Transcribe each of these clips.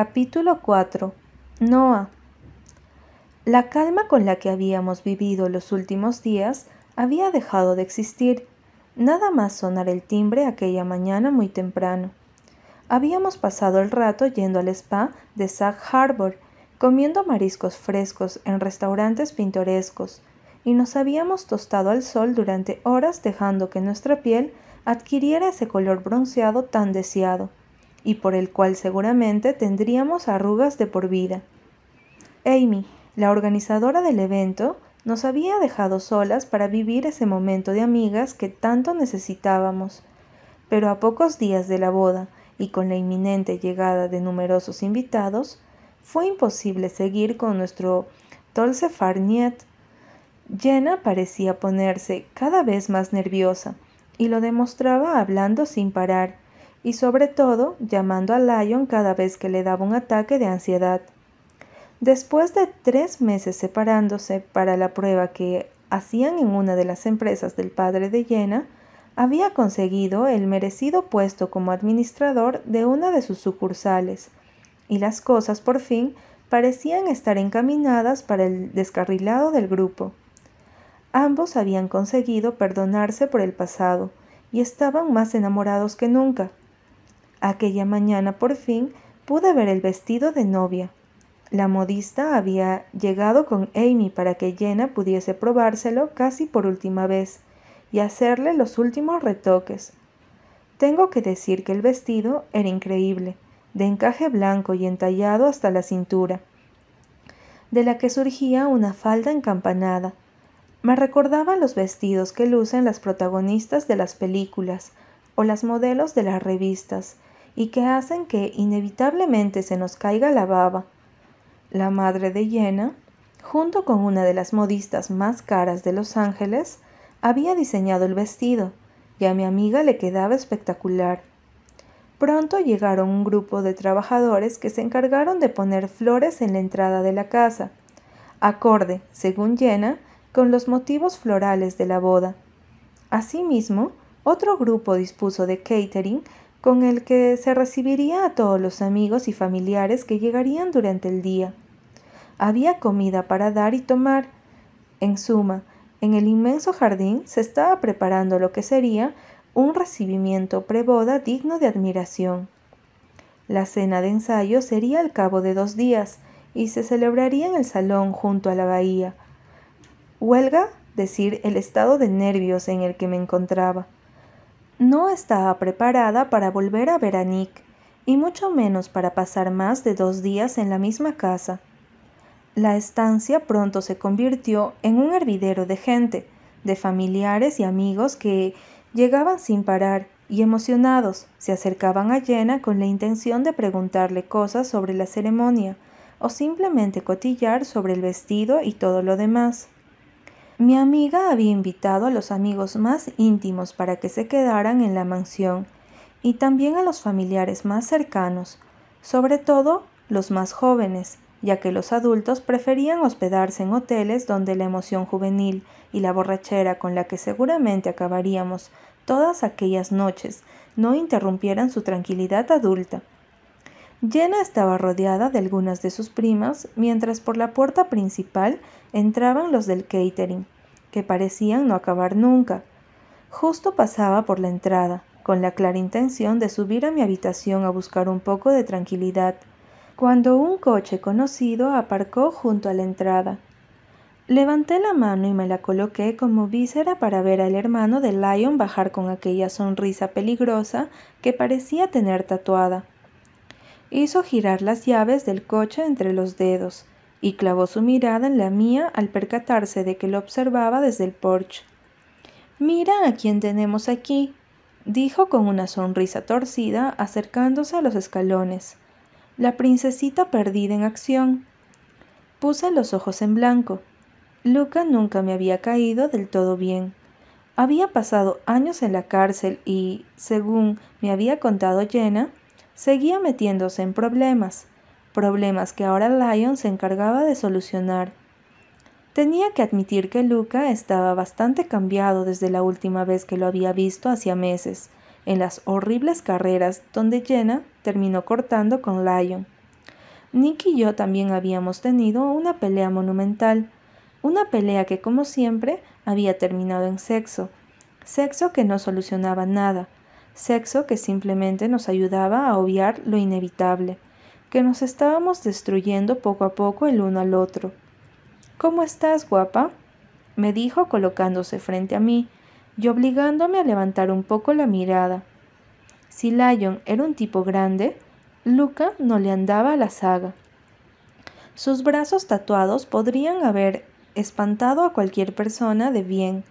Capítulo 4 Noah. La calma con la que habíamos vivido los últimos días había dejado de existir, nada más sonar el timbre aquella mañana muy temprano. Habíamos pasado el rato yendo al spa de Sag Harbor, comiendo mariscos frescos en restaurantes pintorescos, y nos habíamos tostado al sol durante horas dejando que nuestra piel adquiriera ese color bronceado tan deseado y por el cual seguramente tendríamos arrugas de por vida. Amy, la organizadora del evento, nos había dejado solas para vivir ese momento de amigas que tanto necesitábamos. Pero a pocos días de la boda y con la inminente llegada de numerosos invitados, fue imposible seguir con nuestro Tolse Farniet. Jenna parecía ponerse cada vez más nerviosa y lo demostraba hablando sin parar y sobre todo llamando a Lion cada vez que le daba un ataque de ansiedad. Después de tres meses separándose para la prueba que hacían en una de las empresas del padre de Jenna, había conseguido el merecido puesto como administrador de una de sus sucursales, y las cosas por fin parecían estar encaminadas para el descarrilado del grupo. Ambos habían conseguido perdonarse por el pasado y estaban más enamorados que nunca. Aquella mañana por fin pude ver el vestido de novia. La modista había llegado con Amy para que Jenna pudiese probárselo casi por última vez y hacerle los últimos retoques. Tengo que decir que el vestido era increíble, de encaje blanco y entallado hasta la cintura, de la que surgía una falda encampanada. Me recordaba los vestidos que lucen las protagonistas de las películas o las modelos de las revistas, y que hacen que inevitablemente se nos caiga la baba. La madre de Jenna, junto con una de las modistas más caras de Los Ángeles, había diseñado el vestido, y a mi amiga le quedaba espectacular. Pronto llegaron un grupo de trabajadores que se encargaron de poner flores en la entrada de la casa, acorde, según Jenna, con los motivos florales de la boda. Asimismo, otro grupo dispuso de catering con el que se recibiría a todos los amigos y familiares que llegarían durante el día. Había comida para dar y tomar. En suma, en el inmenso jardín se estaba preparando lo que sería un recibimiento preboda digno de admiración. La cena de ensayo sería al cabo de dos días y se celebraría en el salón junto a la bahía. Huelga decir el estado de nervios en el que me encontraba. No estaba preparada para volver a ver a Nick, y mucho menos para pasar más de dos días en la misma casa. La estancia pronto se convirtió en un hervidero de gente, de familiares y amigos que llegaban sin parar y emocionados se acercaban a Jenna con la intención de preguntarle cosas sobre la ceremonia o simplemente cotillar sobre el vestido y todo lo demás. Mi amiga había invitado a los amigos más íntimos para que se quedaran en la mansión y también a los familiares más cercanos, sobre todo los más jóvenes, ya que los adultos preferían hospedarse en hoteles donde la emoción juvenil y la borrachera con la que seguramente acabaríamos todas aquellas noches no interrumpieran su tranquilidad adulta. Jenna estaba rodeada de algunas de sus primas, mientras por la puerta principal entraban los del catering, que parecían no acabar nunca. Justo pasaba por la entrada, con la clara intención de subir a mi habitación a buscar un poco de tranquilidad, cuando un coche conocido aparcó junto a la entrada. Levanté la mano y me la coloqué como víscera para ver al hermano de Lion bajar con aquella sonrisa peligrosa que parecía tener tatuada. Hizo girar las llaves del coche entre los dedos y clavó su mirada en la mía al percatarse de que lo observaba desde el porche. Mira a quién tenemos aquí, dijo con una sonrisa torcida acercándose a los escalones. La princesita perdida en acción. Puse los ojos en blanco. Luca nunca me había caído del todo bien. Había pasado años en la cárcel y, según me había contado Jenna, seguía metiéndose en problemas, problemas que ahora Lion se encargaba de solucionar. Tenía que admitir que Luca estaba bastante cambiado desde la última vez que lo había visto hacía meses, en las horribles carreras donde Jenna terminó cortando con Lion. Nick y yo también habíamos tenido una pelea monumental, una pelea que como siempre había terminado en sexo, sexo que no solucionaba nada, sexo que simplemente nos ayudaba a obviar lo inevitable, que nos estábamos destruyendo poco a poco el uno al otro. ¿Cómo estás, guapa? me dijo colocándose frente a mí y obligándome a levantar un poco la mirada. Si Lion era un tipo grande, Luca no le andaba a la saga. Sus brazos tatuados podrían haber espantado a cualquier persona de bien,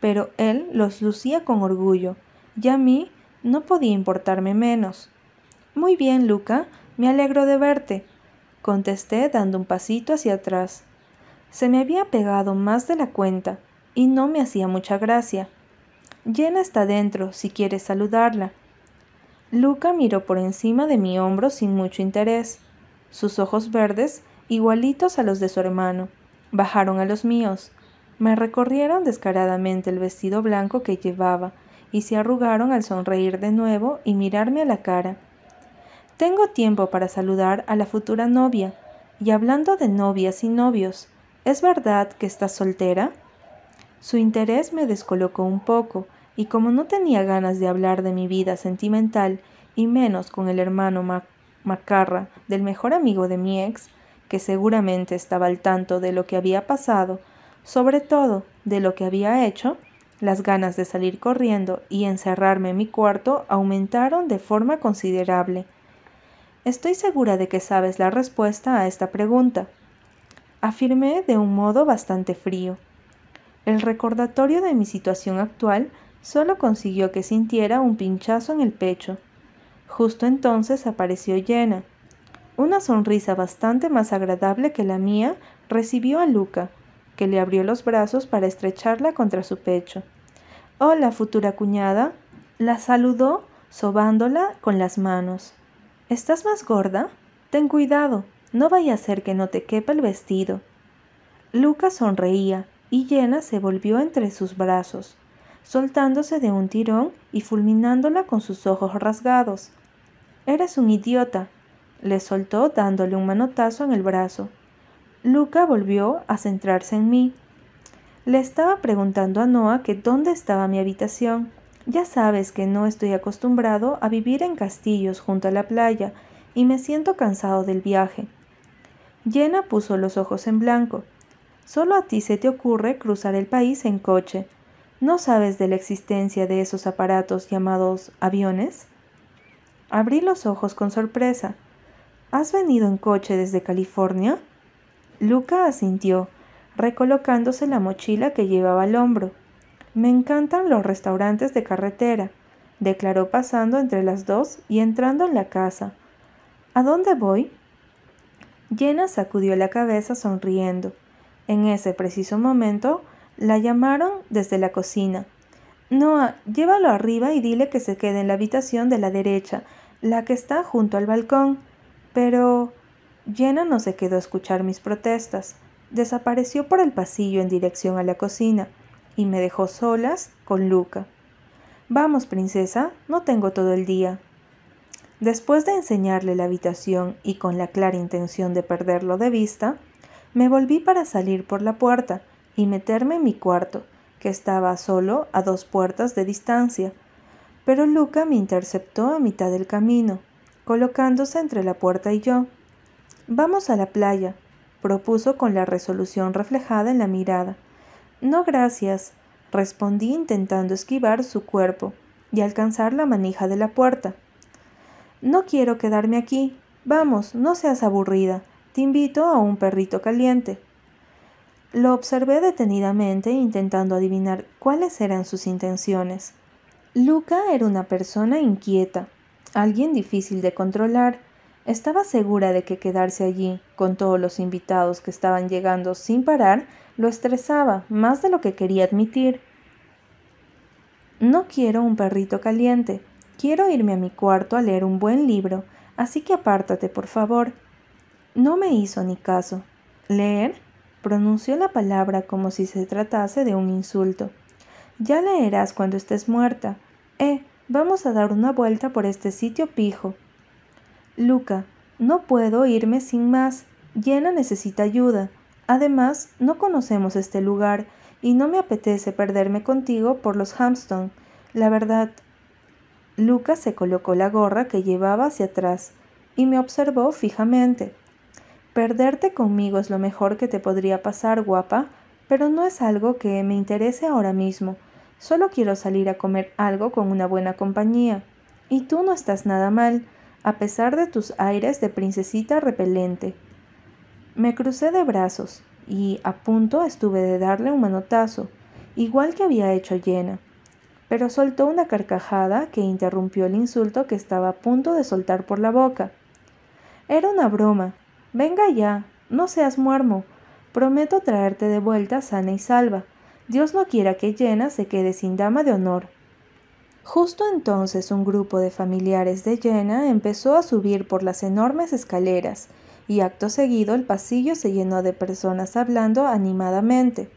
pero él los lucía con orgullo, y a mí no podía importarme menos. Muy bien, Luca, me alegro de verte, contesté dando un pasito hacia atrás. Se me había pegado más de la cuenta, y no me hacía mucha gracia. Jenna está dentro, si quieres saludarla. Luca miró por encima de mi hombro sin mucho interés. Sus ojos verdes, igualitos a los de su hermano, bajaron a los míos. Me recorrieron descaradamente el vestido blanco que llevaba y se arrugaron al sonreír de nuevo y mirarme a la cara. Tengo tiempo para saludar a la futura novia. Y hablando de novias y novios, ¿es verdad que estás soltera? Su interés me descolocó un poco, y como no tenía ganas de hablar de mi vida sentimental, y menos con el hermano Macarra del mejor amigo de mi ex, que seguramente estaba al tanto de lo que había pasado, sobre todo de lo que había hecho, las ganas de salir corriendo y encerrarme en mi cuarto aumentaron de forma considerable. Estoy segura de que sabes la respuesta a esta pregunta. Afirmé de un modo bastante frío. El recordatorio de mi situación actual solo consiguió que sintiera un pinchazo en el pecho. Justo entonces apareció Jenna. Una sonrisa bastante más agradable que la mía recibió a Luca, que le abrió los brazos para estrecharla contra su pecho. Hola, futura cuñada. La saludó, sobándola con las manos. ¿Estás más gorda? Ten cuidado, no vaya a ser que no te quepa el vestido. Luca sonreía y Llena se volvió entre sus brazos, soltándose de un tirón y fulminándola con sus ojos rasgados. Eres un idiota, le soltó dándole un manotazo en el brazo. Luca volvió a centrarse en mí. Le estaba preguntando a Noah que dónde estaba mi habitación. Ya sabes que no estoy acostumbrado a vivir en castillos junto a la playa y me siento cansado del viaje. Jenna puso los ojos en blanco. Solo a ti se te ocurre cruzar el país en coche. ¿No sabes de la existencia de esos aparatos llamados aviones? Abrí los ojos con sorpresa. ¿Has venido en coche desde California? Luca asintió, recolocándose la mochila que llevaba al hombro. Me encantan los restaurantes de carretera, declaró pasando entre las dos y entrando en la casa. ¿A dónde voy? Jenna sacudió la cabeza sonriendo. En ese preciso momento la llamaron desde la cocina. Noah, llévalo arriba y dile que se quede en la habitación de la derecha, la que está junto al balcón. Pero Jenna no se quedó a escuchar mis protestas. Desapareció por el pasillo en dirección a la cocina y me dejó solas con Luca. Vamos, princesa, no tengo todo el día. Después de enseñarle la habitación y con la clara intención de perderlo de vista, me volví para salir por la puerta y meterme en mi cuarto, que estaba solo a dos puertas de distancia. Pero Luca me interceptó a mitad del camino, colocándose entre la puerta y yo. Vamos a la playa, propuso con la resolución reflejada en la mirada. No, gracias, respondí intentando esquivar su cuerpo y alcanzar la manija de la puerta. No quiero quedarme aquí. Vamos, no seas aburrida. Te invito a un perrito caliente. Lo observé detenidamente intentando adivinar cuáles eran sus intenciones. Luca era una persona inquieta, alguien difícil de controlar, estaba segura de que quedarse allí, con todos los invitados que estaban llegando sin parar, lo estresaba más de lo que quería admitir. No quiero un perrito caliente. Quiero irme a mi cuarto a leer un buen libro, así que apártate, por favor. No me hizo ni caso. ¿Leer? Pronunció la palabra como si se tratase de un insulto. Ya leerás cuando estés muerta. Eh, vamos a dar una vuelta por este sitio pijo. Luca, No puedo irme sin más. Jenna necesita ayuda. Además, no conocemos este lugar y no me apetece perderme contigo por los Hampstone. La verdad. Lucas se colocó la gorra que llevaba hacia atrás y me observó fijamente. Perderte conmigo es lo mejor que te podría pasar, guapa, pero no es algo que me interese ahora mismo. Solo quiero salir a comer algo con una buena compañía. Y tú no estás nada mal, a pesar de tus aires de princesita repelente. Me crucé de brazos y a punto estuve de darle un manotazo, igual que había hecho Jenna, pero soltó una carcajada que interrumpió el insulto que estaba a punto de soltar por la boca. Era una broma. Venga ya, no seas muermo. Prometo traerte de vuelta sana y salva. Dios no quiera que Jenna se quede sin dama de honor. Justo entonces un grupo de familiares de Jenna empezó a subir por las enormes escaleras y acto seguido el pasillo se llenó de personas hablando animadamente,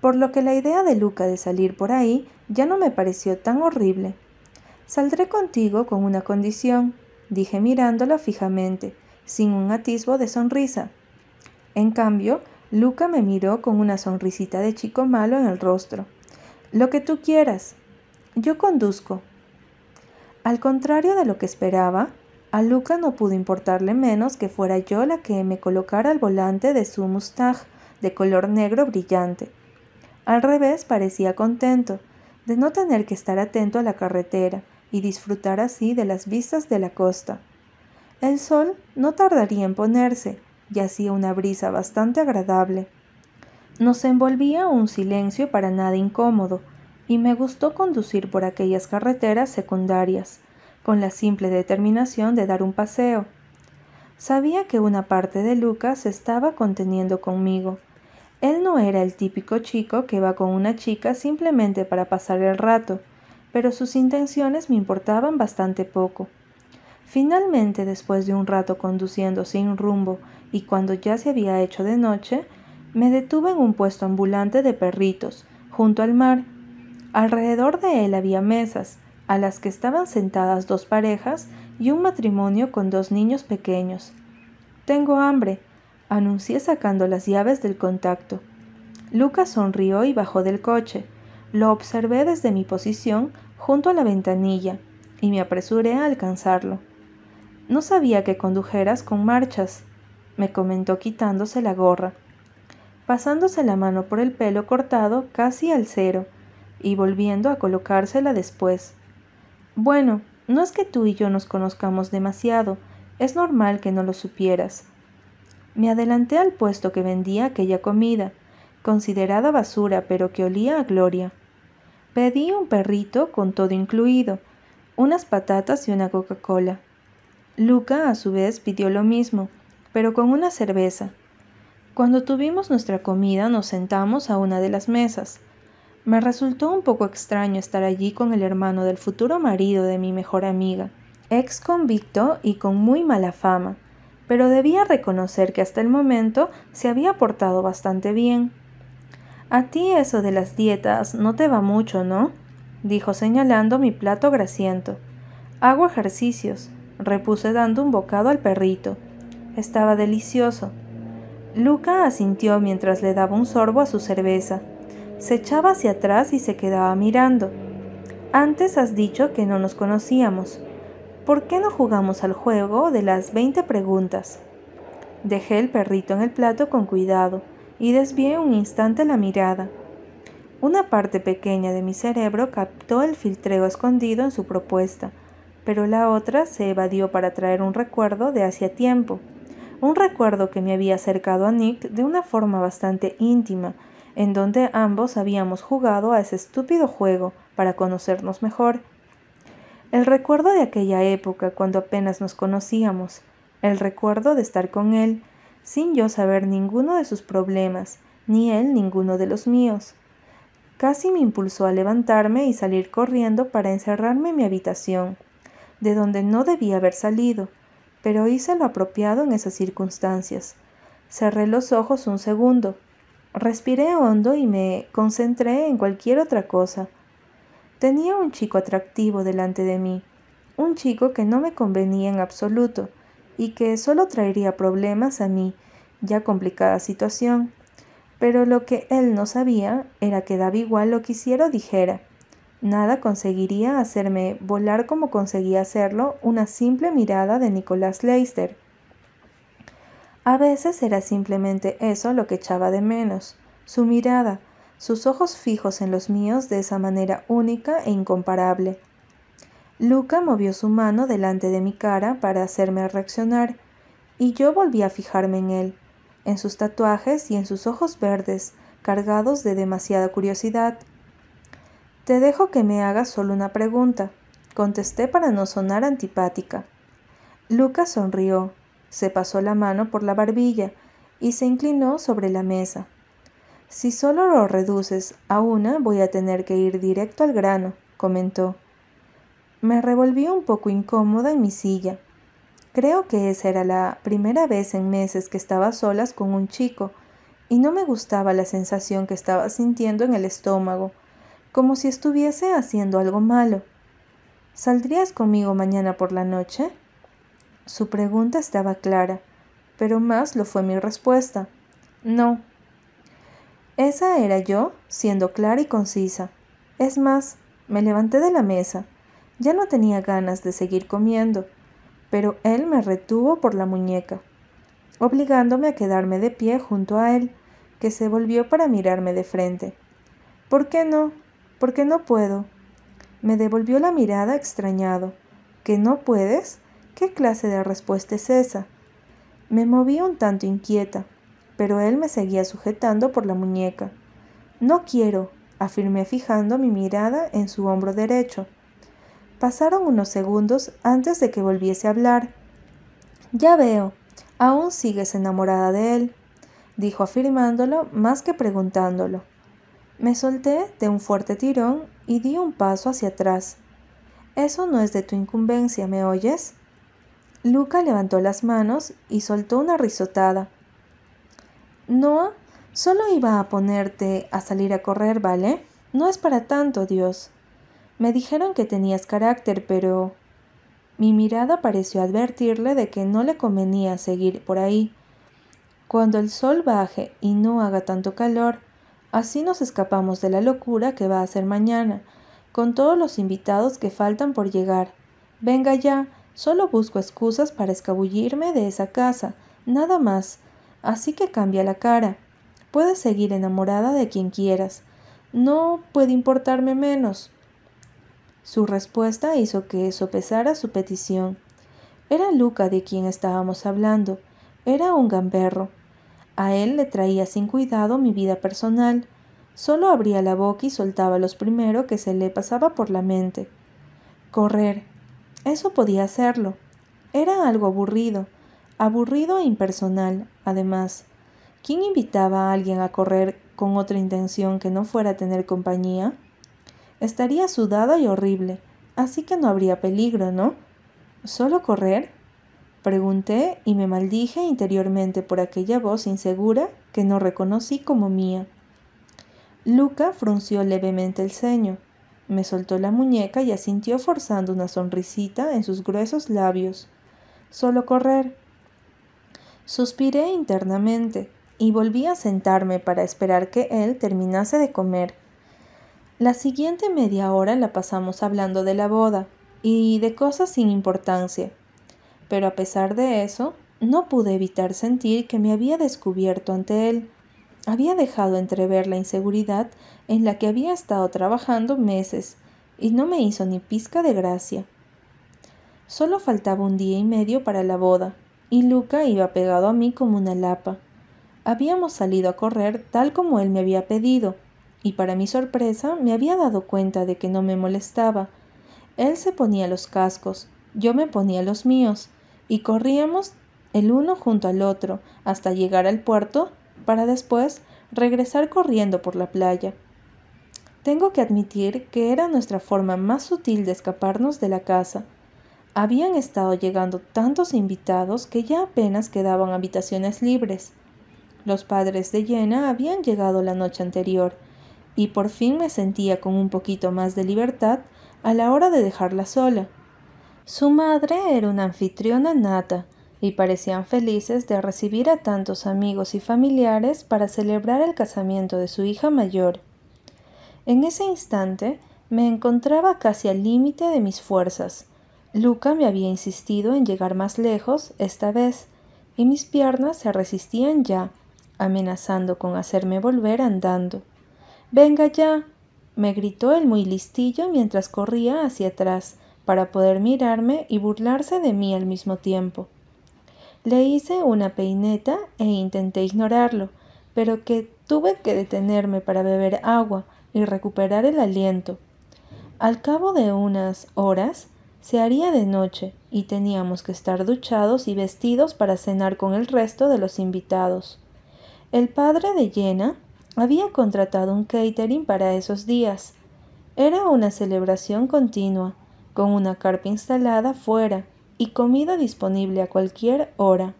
por lo que la idea de Luca de salir por ahí ya no me pareció tan horrible. Saldré contigo con una condición, dije mirándola fijamente, sin un atisbo de sonrisa. En cambio, Luca me miró con una sonrisita de chico malo en el rostro. Lo que tú quieras. Yo conduzco. Al contrario de lo que esperaba, a Luca no pudo importarle menos que fuera yo la que me colocara al volante de su Mustang de color negro brillante. Al revés, parecía contento de no tener que estar atento a la carretera y disfrutar así de las vistas de la costa. El sol no tardaría en ponerse y hacía una brisa bastante agradable. Nos envolvía un silencio para nada incómodo, y me gustó conducir por aquellas carreteras secundarias, con la simple determinación de dar un paseo. Sabía que una parte de Lucas estaba conteniendo conmigo. Él no era el típico chico que va con una chica simplemente para pasar el rato, pero sus intenciones me importaban bastante poco. Finalmente, después de un rato conduciendo sin rumbo y cuando ya se había hecho de noche, me detuve en un puesto ambulante de perritos, junto al mar. Alrededor de él había mesas, a las que estaban sentadas dos parejas y un matrimonio con dos niños pequeños. Tengo hambre, anuncié sacando las llaves del contacto. Lucas sonrió y bajó del coche. Lo observé desde mi posición junto a la ventanilla y me apresuré a alcanzarlo. No sabía que condujeras con marchas, me comentó quitándose la gorra, pasándose la mano por el pelo cortado casi al cero y volviendo a colocársela después. Bueno, no es que tú y yo nos conozcamos demasiado, es normal que no lo supieras. Me adelanté al puesto que vendía aquella comida, considerada basura pero que olía a gloria. Pedí un perrito con todo incluido, unas patatas y una Coca-Cola. Luca a su vez pidió lo mismo, pero con una cerveza. Cuando tuvimos nuestra comida nos sentamos a una de las mesas. Me resultó un poco extraño estar allí con el hermano del futuro marido de mi mejor amiga, ex convicto y con muy mala fama, pero debía reconocer que hasta el momento se había portado bastante bien. A ti eso de las dietas no te va mucho, ¿no? dijo señalando mi plato grasiento. Hago ejercicios, repuse dando un bocado al perrito. Estaba delicioso. Luca asintió mientras le daba un sorbo a su cerveza. Se echaba hacia atrás y se quedaba mirando. Antes has dicho que no nos conocíamos. ¿Por qué no jugamos al juego de las 20 preguntas? Dejé el perrito en el plato con cuidado y desvié un instante la mirada. Una parte pequeña de mi cerebro captó el filtreo escondido en su propuesta, pero la otra se evadió para traer un recuerdo de hacía tiempo, un recuerdo que me había acercado a Nick de una forma bastante íntima, en donde ambos habíamos jugado a ese estúpido juego para conocernos mejor. El recuerdo de aquella época cuando apenas nos conocíamos, el recuerdo de estar con él, sin yo saber ninguno de sus problemas, ni él ninguno de los míos. Casi me impulsó a levantarme y salir corriendo para encerrarme en mi habitación, de donde no debía haber salido, pero hice lo apropiado en esas circunstancias. Cerré los ojos un segundo, Respiré hondo y me concentré en cualquier otra cosa. Tenía un chico atractivo delante de mí, un chico que no me convenía en absoluto, y que solo traería problemas a mi ya complicada situación. Pero lo que él no sabía era que daba igual lo que hiciera o dijera. Nada conseguiría hacerme volar como conseguía hacerlo una simple mirada de Nicolás Leister. A veces era simplemente eso lo que echaba de menos, su mirada, sus ojos fijos en los míos de esa manera única e incomparable. Luca movió su mano delante de mi cara para hacerme reaccionar, y yo volví a fijarme en él, en sus tatuajes y en sus ojos verdes, cargados de demasiada curiosidad. Te dejo que me hagas solo una pregunta, contesté para no sonar antipática. Lucas sonrió, se pasó la mano por la barbilla y se inclinó sobre la mesa. Si solo lo reduces a una, voy a tener que ir directo al grano, comentó. Me revolví un poco incómoda en mi silla. Creo que esa era la primera vez en meses que estaba solas con un chico, y no me gustaba la sensación que estaba sintiendo en el estómago como si estuviese haciendo algo malo. ¿Saldrías conmigo mañana por la noche? Su pregunta estaba clara, pero más lo fue mi respuesta. No. Esa era yo, siendo clara y concisa. Es más, me levanté de la mesa. Ya no tenía ganas de seguir comiendo, pero él me retuvo por la muñeca, obligándome a quedarme de pie junto a él, que se volvió para mirarme de frente. ¿Por qué no? ¿Por qué no puedo? Me devolvió la mirada extrañado. ¿Que no puedes? ¿Qué clase de respuesta es esa? Me moví un tanto inquieta, pero él me seguía sujetando por la muñeca. No quiero, afirmé fijando mi mirada en su hombro derecho. Pasaron unos segundos antes de que volviese a hablar. Ya veo, aún sigues enamorada de él, dijo afirmándolo más que preguntándolo. Me solté de un fuerte tirón y di un paso hacia atrás. Eso no es de tu incumbencia, ¿me oyes? Luca levantó las manos y soltó una risotada. Noah, solo iba a ponerte a salir a correr, ¿vale? No es para tanto, Dios. Me dijeron que tenías carácter, pero... Mi mirada pareció advertirle de que no le convenía seguir por ahí. Cuando el sol baje y no haga tanto calor, Así nos escapamos de la locura que va a ser mañana, con todos los invitados que faltan por llegar. Venga ya, solo busco excusas para escabullirme de esa casa, nada más. Así que cambia la cara. Puedes seguir enamorada de quien quieras. No puede importarme menos. Su respuesta hizo que sopesara su petición. Era Luca de quien estábamos hablando. Era un gamberro. A él le traía sin cuidado mi vida personal. Solo abría la boca y soltaba los primero que se le pasaba por la mente. Correr. Eso podía hacerlo. Era algo aburrido, aburrido e impersonal, además. ¿Quién invitaba a alguien a correr con otra intención que no fuera tener compañía? Estaría sudada y horrible, así que no habría peligro, ¿no? ¿Solo correr? Pregunté y me maldije interiormente por aquella voz insegura que no reconocí como mía. Luca frunció levemente el ceño, me soltó la muñeca y asintió forzando una sonrisita en sus gruesos labios. Solo correr. Suspiré internamente y volví a sentarme para esperar que él terminase de comer. La siguiente media hora la pasamos hablando de la boda y de cosas sin importancia pero a pesar de eso, no pude evitar sentir que me había descubierto ante él. Había dejado entrever la inseguridad en la que había estado trabajando meses, y no me hizo ni pizca de gracia. Solo faltaba un día y medio para la boda, y Luca iba pegado a mí como una lapa. Habíamos salido a correr tal como él me había pedido, y para mi sorpresa me había dado cuenta de que no me molestaba. Él se ponía los cascos, yo me ponía los míos, y corríamos el uno junto al otro hasta llegar al puerto para después regresar corriendo por la playa. Tengo que admitir que era nuestra forma más sutil de escaparnos de la casa. Habían estado llegando tantos invitados que ya apenas quedaban habitaciones libres. Los padres de Jenna habían llegado la noche anterior, y por fin me sentía con un poquito más de libertad a la hora de dejarla sola. Su madre era una anfitriona nata, y parecían felices de recibir a tantos amigos y familiares para celebrar el casamiento de su hija mayor. En ese instante me encontraba casi al límite de mis fuerzas. Luca me había insistido en llegar más lejos esta vez, y mis piernas se resistían ya, amenazando con hacerme volver andando. Venga ya. me gritó el muy listillo mientras corría hacia atrás, para poder mirarme y burlarse de mí al mismo tiempo. Le hice una peineta e intenté ignorarlo, pero que tuve que detenerme para beber agua y recuperar el aliento. Al cabo de unas horas se haría de noche y teníamos que estar duchados y vestidos para cenar con el resto de los invitados. El padre de Jenna había contratado un catering para esos días. Era una celebración continua, con una carpa instalada fuera y comida disponible a cualquier hora.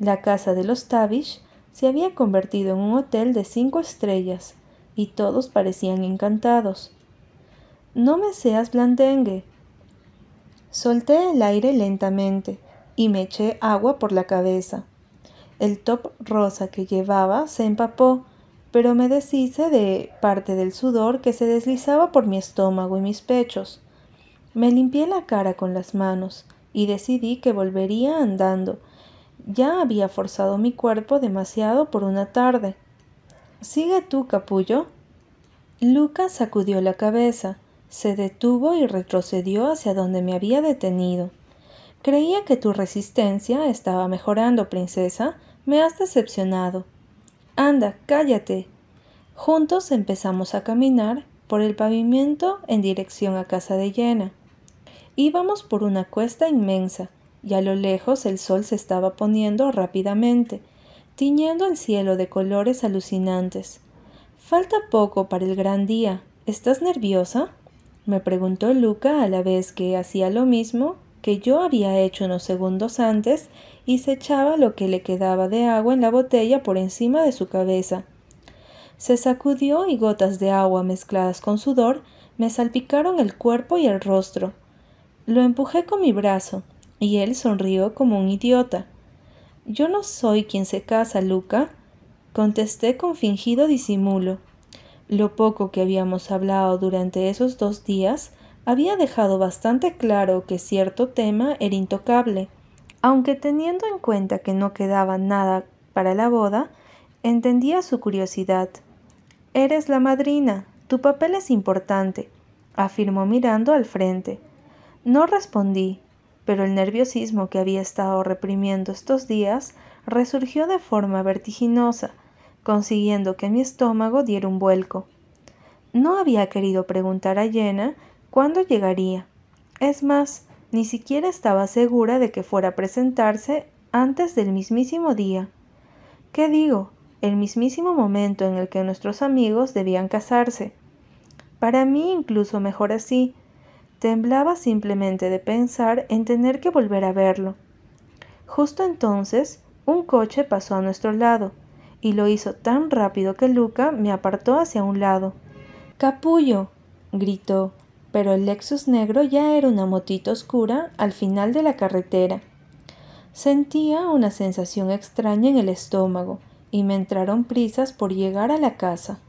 La casa de los Tavish se había convertido en un hotel de cinco estrellas y todos parecían encantados. No me seas blandengue. Solté el aire lentamente y me eché agua por la cabeza. El top rosa que llevaba se empapó, pero me deshice de parte del sudor que se deslizaba por mi estómago y mis pechos. Me limpié la cara con las manos y decidí que volvería andando. Ya había forzado mi cuerpo demasiado por una tarde. Sigue tú, capullo. Lucas sacudió la cabeza, se detuvo y retrocedió hacia donde me había detenido. Creía que tu resistencia estaba mejorando, princesa. Me has decepcionado. Anda, cállate. Juntos empezamos a caminar por el pavimento en dirección a casa de Llena. Íbamos por una cuesta inmensa, y a lo lejos el sol se estaba poniendo rápidamente, tiñendo el cielo de colores alucinantes. Falta poco para el gran día. ¿Estás nerviosa? me preguntó Luca a la vez que hacía lo mismo que yo había hecho unos segundos antes y se echaba lo que le quedaba de agua en la botella por encima de su cabeza. Se sacudió y gotas de agua mezcladas con sudor me salpicaron el cuerpo y el rostro. Lo empujé con mi brazo, y él sonrió como un idiota. Yo no soy quien se casa, Luca, contesté con fingido disimulo. Lo poco que habíamos hablado durante esos dos días había dejado bastante claro que cierto tema era intocable, aunque teniendo en cuenta que no quedaba nada para la boda, entendía su curiosidad. Eres la madrina, tu papel es importante, afirmó mirando al frente. No respondí, pero el nerviosismo que había estado reprimiendo estos días resurgió de forma vertiginosa, consiguiendo que mi estómago diera un vuelco. No había querido preguntar a Jenna cuándo llegaría. Es más, ni siquiera estaba segura de que fuera a presentarse antes del mismísimo día. ¿Qué digo? El mismísimo momento en el que nuestros amigos debían casarse. Para mí incluso mejor así, Temblaba simplemente de pensar en tener que volver a verlo. Justo entonces, un coche pasó a nuestro lado, y lo hizo tan rápido que Luca me apartó hacia un lado. Capullo. gritó, pero el Lexus negro ya era una motita oscura al final de la carretera. Sentía una sensación extraña en el estómago y me entraron prisas por llegar a la casa.